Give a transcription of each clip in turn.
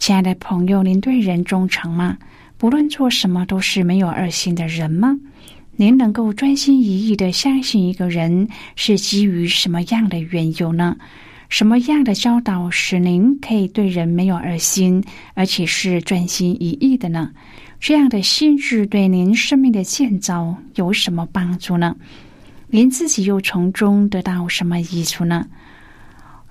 亲爱的朋友，您对人忠诚吗？不论做什么，都是没有二心的人吗？您能够专心一意的相信一个人，是基于什么样的缘由呢？什么样的教导使您可以对人没有二心，而且是专心一意的呢？这样的心智对您生命的建造有什么帮助呢？您自己又从中得到什么益处呢？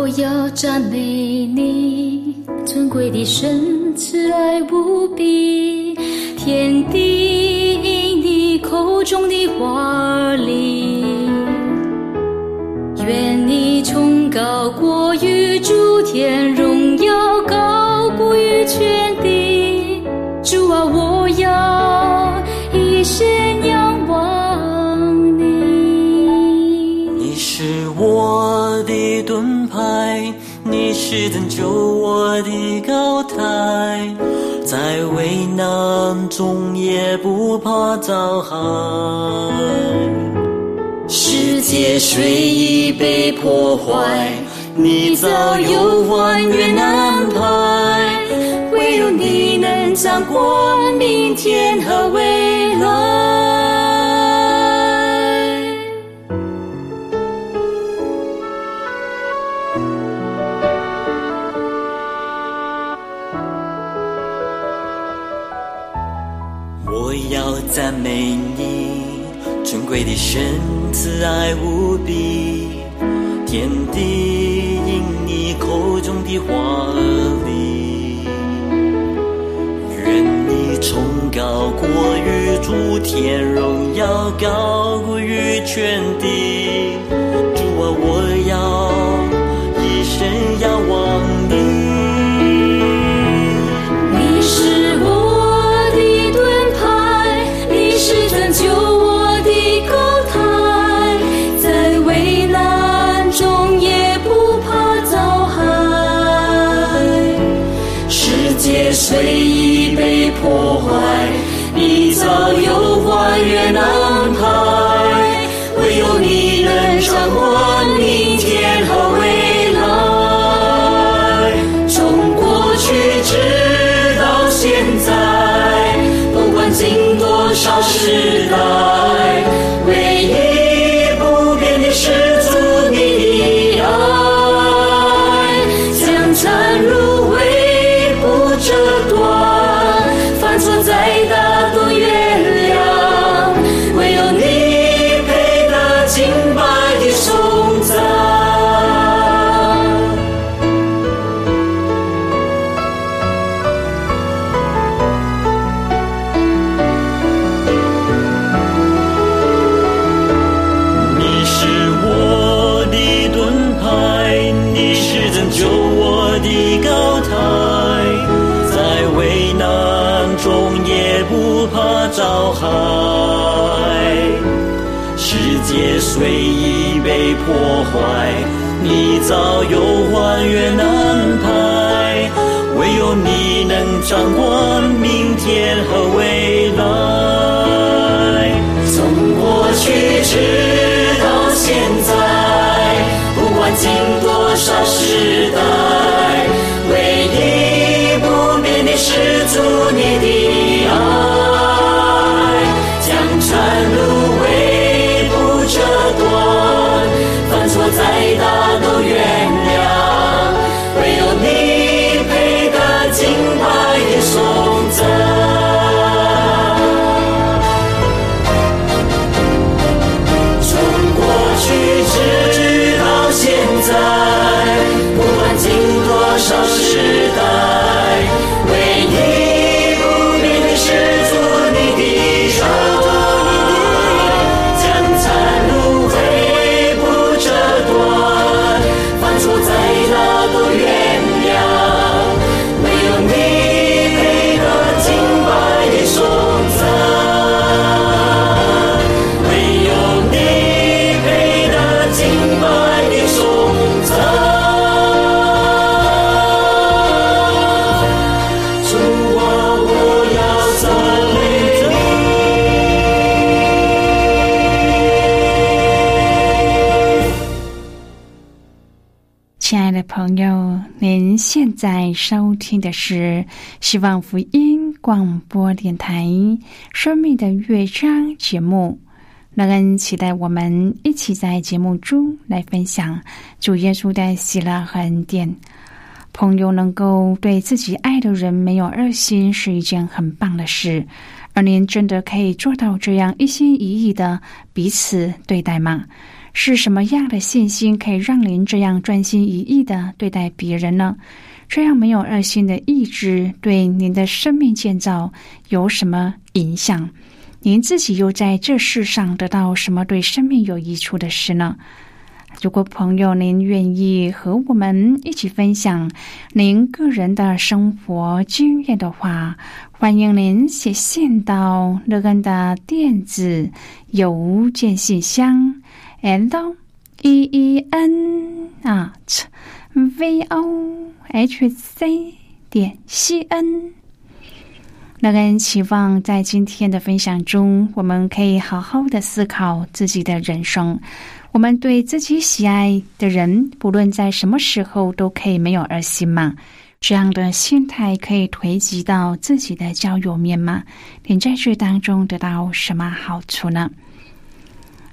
我要赞美你，尊贵的神，慈爱无比，天地因你口中的华丽。愿你崇高过于诸天，是拯救我的高台，在危难中也不怕遭害。世界虽已被破坏，你早有万缘安排，唯有你能掌管明天和未来随意被破坏，你早有花园安排，唯有你能掌管明天后。随意被破坏，你早有还原安排，唯有你能掌管明天和未来。亲爱的朋友，您现在收听的是希望福音广播电台《生命的乐章》节目。乐恩期待我们一起在节目中来分享主耶稣的喜乐和恩典。朋友能够对自己爱的人没有二心，是一件很棒的事。而您真的可以做到这样一心一意的彼此对待吗？是什么样的信心可以让您这样专心一意的对待别人呢？这样没有二心的意志对您的生命建造有什么影响？您自己又在这世上得到什么对生命有益处的事呢？如果朋友您愿意和我们一起分享您个人的生活经验的话，欢迎您写信到乐恩的电子邮件信箱 l e e n at v o h c 点 c n。乐恩期望在今天的分享中，我们可以好好的思考自己的人生。我们对自己喜爱的人，不论在什么时候，都可以没有二心吗？这样的心态可以推及到自己的交友面吗？你在这当中得到什么好处呢？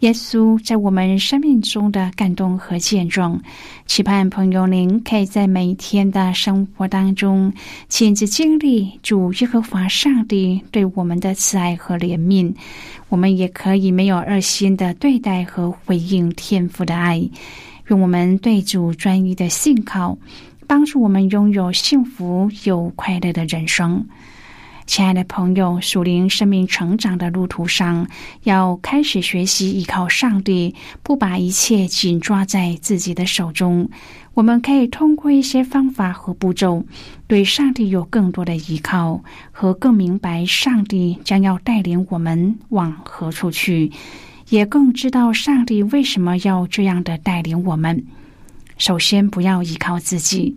耶稣在我们生命中的感动和见证，期盼朋友您可以在每一天的生活当中亲自经历主耶和华上帝对我们的慈爱和怜悯。我们也可以没有二心的对待和回应天父的爱，用我们对主专一的信靠，帮助我们拥有幸福又快乐的人生。亲爱的朋友，属灵生命成长的路途上，要开始学习依靠上帝，不把一切紧抓在自己的手中。我们可以通过一些方法和步骤，对上帝有更多的依靠，和更明白上帝将要带领我们往何处去，也更知道上帝为什么要这样的带领我们。首先，不要依靠自己。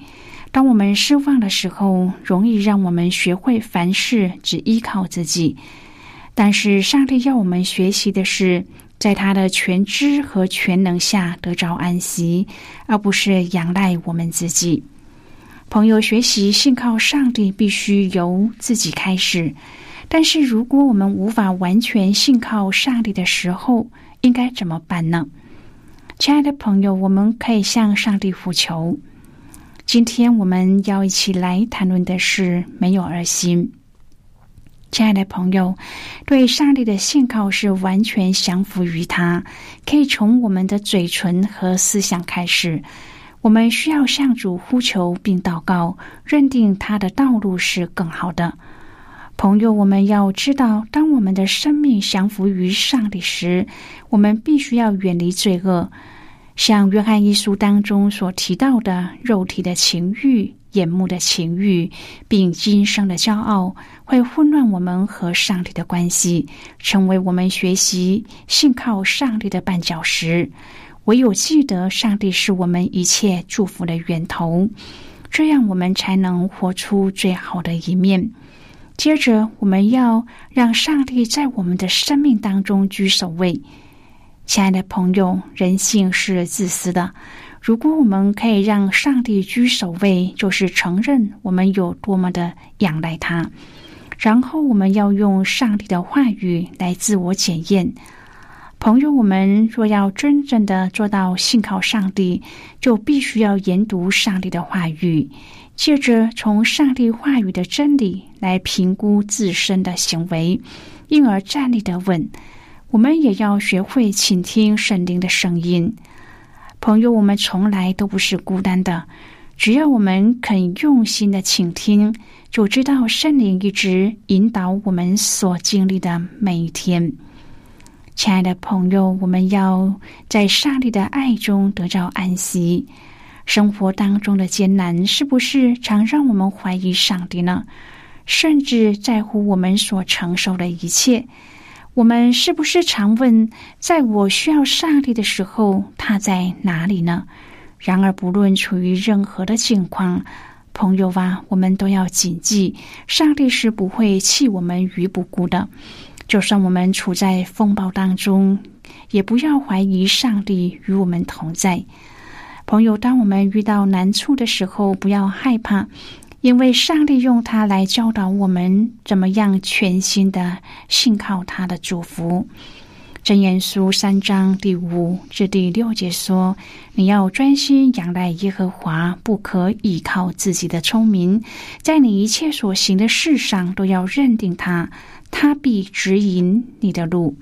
当我们失望的时候，容易让我们学会凡事只依靠自己。但是，上帝要我们学习的是，在他的全知和全能下得着安息，而不是仰赖我们自己。朋友，学习信靠上帝必须由自己开始。但是，如果我们无法完全信靠上帝的时候，应该怎么办呢？亲爱的朋友，我们可以向上帝呼求。今天我们要一起来谈论的是没有二心。亲爱的朋友，对上帝的信靠是完全降服于他，可以从我们的嘴唇和思想开始。我们需要向主呼求并祷告，认定他的道路是更好的。朋友，我们要知道，当我们的生命降服于上帝时，我们必须要远离罪恶。像约翰一书当中所提到的，肉体的情欲、眼目的情欲，并今生的骄傲，会混乱我们和上帝的关系，成为我们学习信靠上帝的绊脚石。唯有记得，上帝是我们一切祝福的源头，这样我们才能活出最好的一面。接着，我们要让上帝在我们的生命当中居首位。亲爱的朋友，人性是自私的。如果我们可以让上帝居首位，就是承认我们有多么的仰赖他。然后，我们要用上帝的话语来自我检验。朋友，我们若要真正的做到信靠上帝，就必须要研读上帝的话语，借着从上帝话语的真理来评估自身的行为，因而站立的稳。我们也要学会倾听圣灵的声音，朋友，我们从来都不是孤单的。只要我们肯用心的倾听，就知道圣灵一直引导我们所经历的每一天。亲爱的朋友，我们要在上帝的爱中得到安息。生活当中的艰难，是不是常让我们怀疑上帝呢？甚至在乎我们所承受的一切。我们是不是常问，在我需要上帝的时候，他在哪里呢？然而，不论处于任何的境况，朋友啊，我们都要谨记，上帝是不会弃我们于不顾的。就算我们处在风暴当中，也不要怀疑上帝与我们同在。朋友，当我们遇到难处的时候，不要害怕。因为上帝用它来教导我们怎么样全心的信靠他的祝福。真言书三章第五至第六节说：“你要专心仰赖耶和华，不可依靠自己的聪明，在你一切所行的事上都要认定他，他必指引你的路。”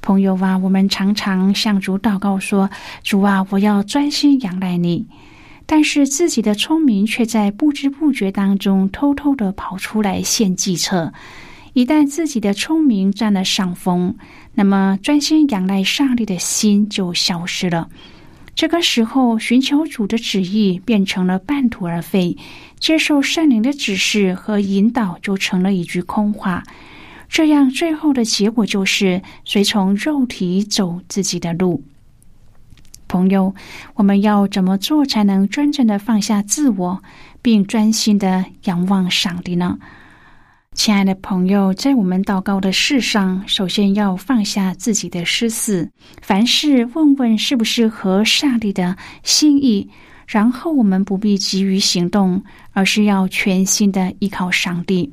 朋友啊，我们常常向主祷告说：“主啊，我要专心仰赖你。”但是自己的聪明却在不知不觉当中偷偷的跑出来献计策。一旦自己的聪明占了上风，那么专心仰赖上帝的心就消失了。这个时候，寻求主的旨意变成了半途而废，接受圣灵的指示和引导就成了一句空话。这样最后的结果就是随从肉体走自己的路。朋友，我们要怎么做才能真正的放下自我，并专心的仰望上帝呢？亲爱的朋友，在我们祷告的事上，首先要放下自己的私事，凡事问问是不是合上帝的心意，然后我们不必急于行动，而是要全心的依靠上帝，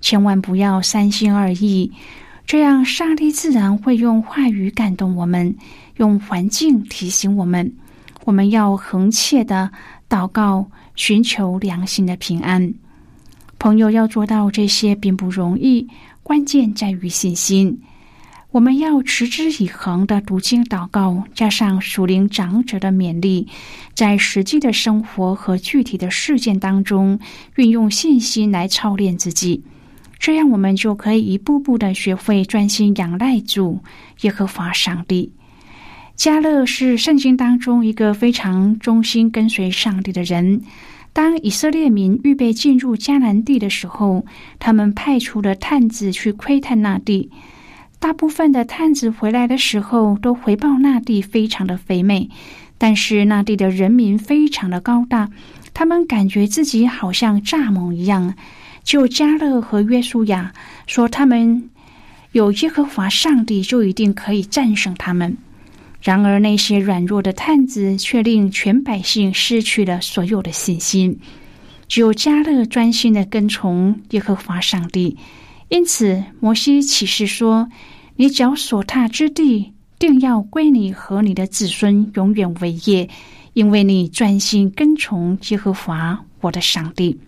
千万不要三心二意，这样上帝自然会用话语感动我们。用环境提醒我们，我们要恒切的祷告，寻求良心的平安。朋友要做到这些并不容易，关键在于信心。我们要持之以恒的读经祷告，加上属灵长者的勉励，在实际的生活和具体的事件当中，运用信心来操练自己。这样，我们就可以一步步的学会专心仰赖主耶和华上帝。加勒是圣经当中一个非常忠心跟随上帝的人。当以色列民预备进入迦南地的时候，他们派出了探子去窥探那地。大部分的探子回来的时候，都回报那地非常的肥美，但是那地的人民非常的高大，他们感觉自己好像蚱蜢一样。就加勒和约书亚说，他们有耶和华上帝，就一定可以战胜他们。然而，那些软弱的探子却令全百姓失去了所有的信心。只有加勒专心的跟从耶和华上帝。因此，摩西启示说：“你脚所踏之地，定要归你和你的子孙永远为业，因为你专心跟从耶和华我的上帝。”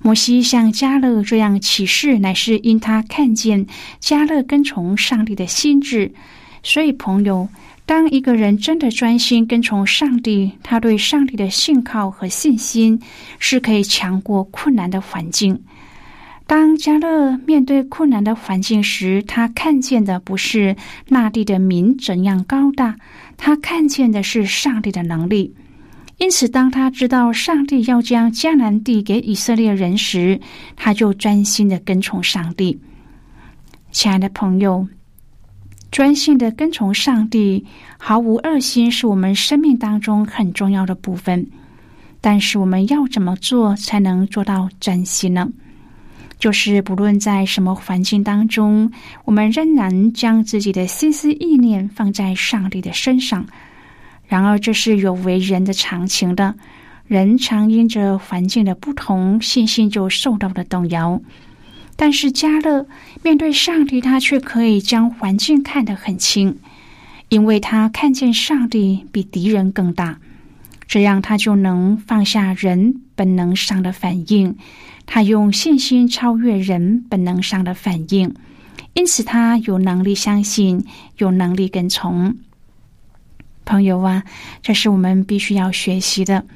摩西向加勒这样启示，乃是因他看见加勒跟从上帝的心智。所以，朋友，当一个人真的专心跟从上帝，他对上帝的信靠和信心是可以强过困难的环境。当加勒面对困难的环境时，他看见的不是那地的民怎样高大，他看见的是上帝的能力。因此，当他知道上帝要将迦南地给以色列人时，他就专心的跟从上帝。亲爱的朋友。专心的跟从上帝，毫无二心，是我们生命当中很重要的部分。但是，我们要怎么做才能做到专心呢？就是不论在什么环境当中，我们仍然将自己的心思意念放在上帝的身上。然而，这是有违人的常情的。人常因着环境的不同，信心就受到了动摇。但是加勒面对上帝，他却可以将环境看得很轻，因为他看见上帝比敌人更大，这样他就能放下人本能上的反应，他用信心超越人本能上的反应，因此他有能力相信，有能力跟从。朋友啊，这是我们必须要学习的。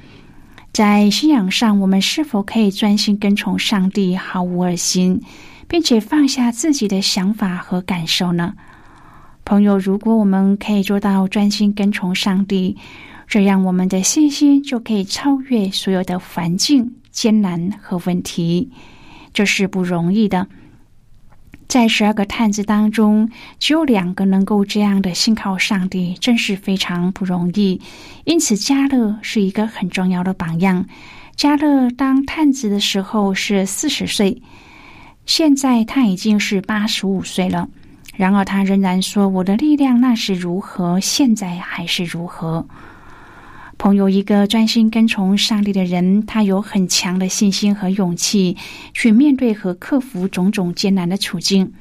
在信仰上，我们是否可以专心跟从上帝，毫无二心，并且放下自己的想法和感受呢？朋友，如果我们可以做到专心跟从上帝，这样我们的信心就可以超越所有的环境、艰难和问题，这是不容易的。在十二个探子当中，只有两个能够这样的信靠上帝，真是非常不容易。因此，加勒是一个很重要的榜样。加勒当探子的时候是四十岁，现在他已经是八十五岁了。然而，他仍然说：“我的力量那是如何，现在还是如何。”朋友，一个专心跟从上帝的人，他有很强的信心和勇气去面对和克服种种艰难的处境。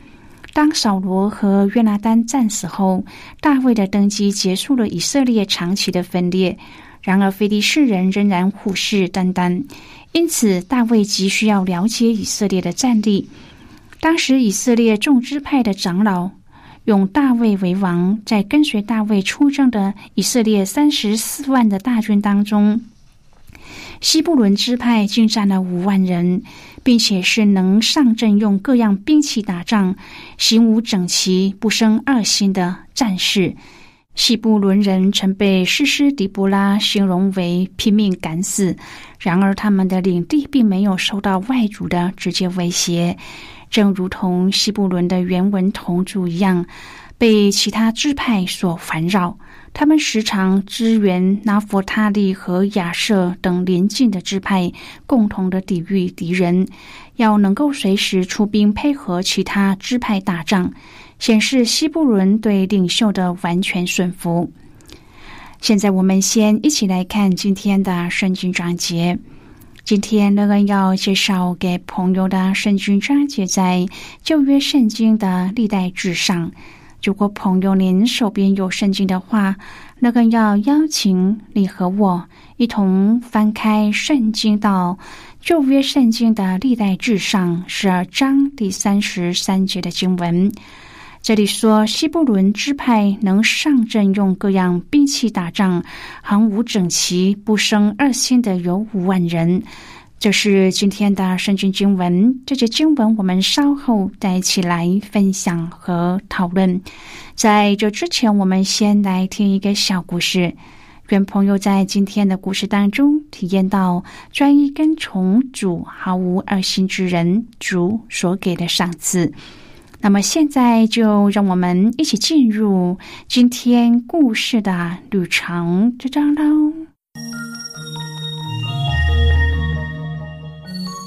当扫罗和约拿丹战死后，大卫的登基结束了以色列长期的分裂。然而，非利士人仍然虎视眈眈，因此大卫急需要了解以色列的战力。当时，以色列众支派的长老。用大卫为王，在跟随大卫出征的以色列三十四万的大军当中，西布伦支派竟占了五万人，并且是能上阵用各样兵器打仗、行伍整齐、不生二心的战士。西布伦人曾被诗诗迪波拉形容为拼命敢死，然而他们的领地并没有受到外族的直接威胁。正如同西布伦的原文同族一样，被其他支派所烦扰。他们时常支援拿佛他利和亚瑟等邻近的支派，共同的抵御敌人。要能够随时出兵配合其他支派打仗，显示西布伦对领袖的完全顺服。现在，我们先一起来看今天的圣经章节。今天乐恩要介绍给朋友的圣经章节，在旧约圣经的历代志上。如果朋友您手边有圣经的话，乐恩要邀请你和我一同翻开圣经到旧约圣经的历代志上十二章第三十三节的经文。这里说，西布伦支派能上阵用各样兵器打仗，行武整齐，不生二心的有五万人。这是今天的圣经经文。这节经文我们稍后再一起来分享和讨论。在这之前，我们先来听一个小故事。愿朋友在今天的故事当中体验到专一跟从主、毫无二心之人主所给的赏赐。那么现在就让我们一起进入今天故事的旅程之中喽。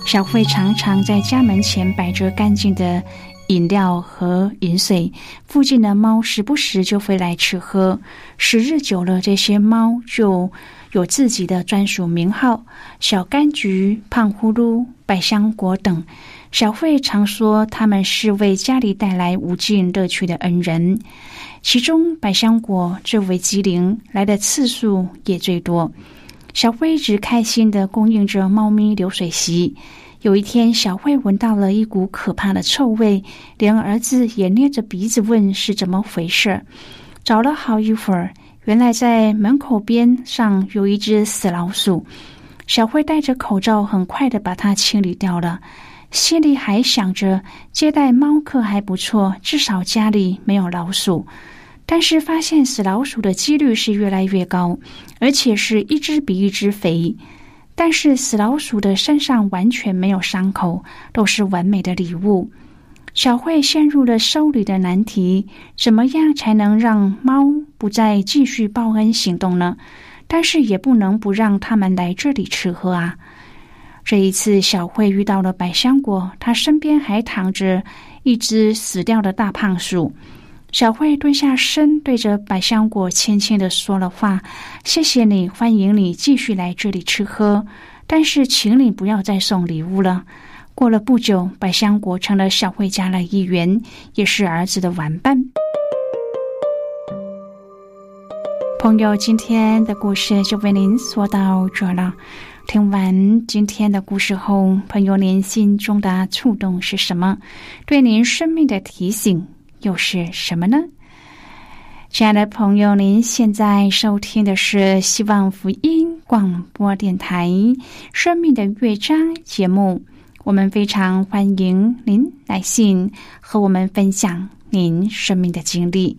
小慧常常在家门前摆着干净的饮料和饮水，附近的猫时不时就会来吃喝。时日久了，这些猫就有自己的专属名号：小柑橘、胖呼噜、百香果等。小慧常说，他们是为家里带来无尽乐趣的恩人。其中，百香果最为机灵，来的次数也最多。小慧一直开心的供应着猫咪流水席。有一天，小慧闻到了一股可怕的臭味，连儿子也捏着鼻子问是怎么回事。找了好一会儿，原来在门口边上有一只死老鼠。小慧戴着口罩，很快的把它清理掉了，心里还想着接待猫客还不错，至少家里没有老鼠。但是发现死老鼠的几率是越来越高，而且是一只比一只肥。但是死老鼠的身上完全没有伤口，都是完美的礼物。小慧陷入了收礼的难题：怎么样才能让猫不再继续报恩行动呢？但是也不能不让他们来这里吃喝啊！这一次，小慧遇到了百香果，她身边还躺着一只死掉的大胖鼠。小慧蹲下身，对着百香果轻轻的说了话：“谢谢你，欢迎你继续来这里吃喝，但是请你不要再送礼物了。”过了不久，百香果成了小慧家的一员，也是儿子的玩伴。朋友，今天的故事就为您说到这了。听完今天的故事后，朋友您心中的触动是什么？对您生命的提醒又是什么呢？亲爱的朋友，您现在收听的是希望福音广播电台《生命的乐章》节目。我们非常欢迎您来信和我们分享您生命的经历。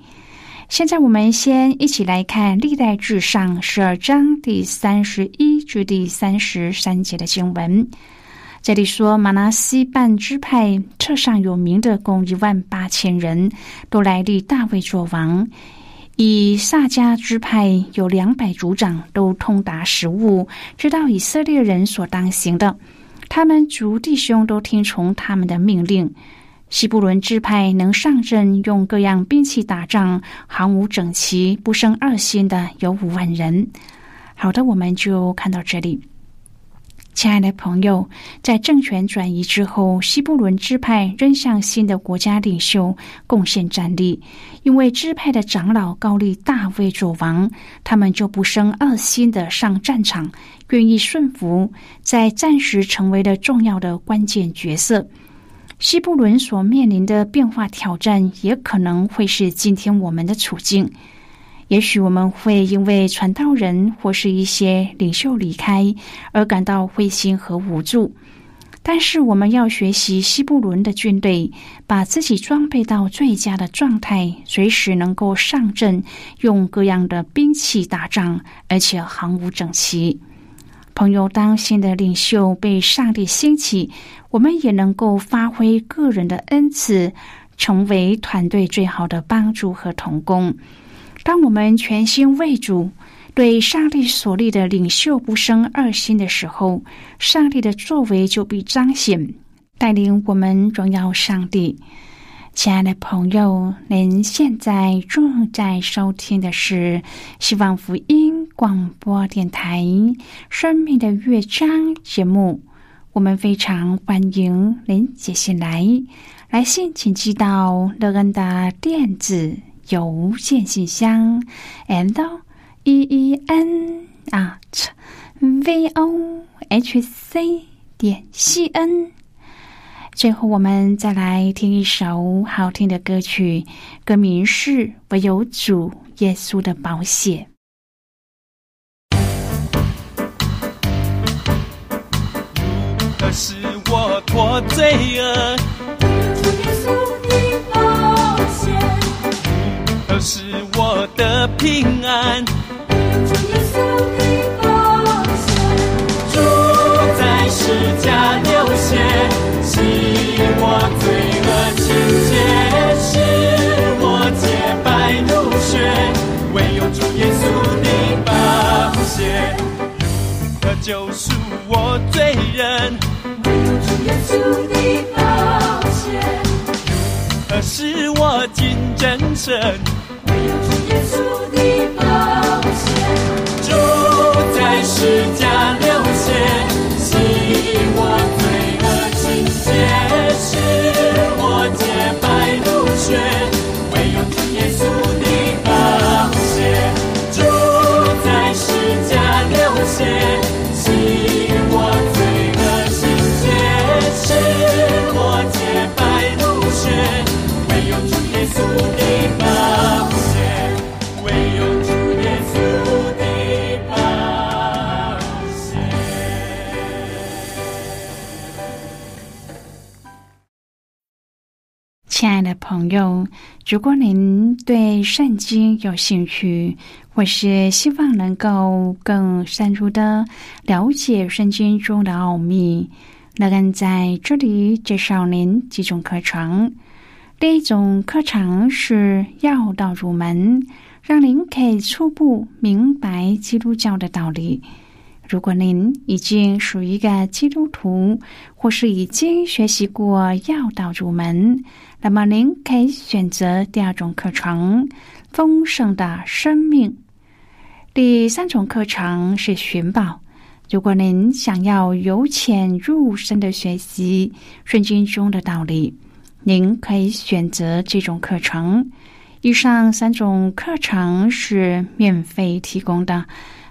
现在我们先一起来看《历代至上》十二章第三十一至第三十三节的经文。这里说，马拉西半支派册上有名的共一万八千人，都来立大卫做王；以萨迦支派有两百族长，都通达食物，知道以色列人所当行的。他们族弟兄都听从他们的命令。西布伦支派能上阵，用各样兵器打仗，行伍整齐，不生二心的有五万人。好的，我们就看到这里。亲爱的朋友，在政权转移之后，西布伦支派仍向新的国家领袖贡献战力，因为支派的长老高立大卫做王，他们就不生二心的上战场，愿意顺服，在战时成为了重要的关键角色。西布伦所面临的变化挑战，也可能会是今天我们的处境。也许我们会因为传道人或是一些领袖离开而感到灰心和无助，但是我们要学习西布伦的军队，把自己装备到最佳的状态，随时能够上阵，用各样的兵器打仗，而且行伍整齐。朋友，当新的领袖被上帝兴起，我们也能够发挥个人的恩赐，成为团队最好的帮助和同工。当我们全心为主，对上帝所立的领袖不生二心的时候，上帝的作为就必彰显，带领我们荣耀上帝。亲爱的朋友，您现在正在收听的是希望福音广播电台《生命的乐章》节目。我们非常欢迎您写信来，来信请寄到乐恩的电子邮件信箱，and e e n at v o h c 点 c n。最后，我们再来听一首好听的歌曲，歌名是《唯有主耶稣的保险》。可是我脱罪恶，平安，主耶稣的保险。主在世家流血。洗我罪恶清洁，使我洁白如雪，唯有主耶稣的宝血，可救赎我罪人。唯有主耶稣的宝血，可使我进真神。朋友，如果您对圣经有兴趣，或是希望能够更深入的了解圣经中的奥秘，那更在这里介绍您几种课程。第一种课程是要道入门，让您可以初步明白基督教的道理。如果您已经属于一个基督徒，或是已经学习过要道入门，那么您可以选择第二种课程——丰盛的生命。第三种课程是寻宝。如果您想要由浅入深的学习圣经中的道理，您可以选择这种课程。以上三种课程是免费提供的。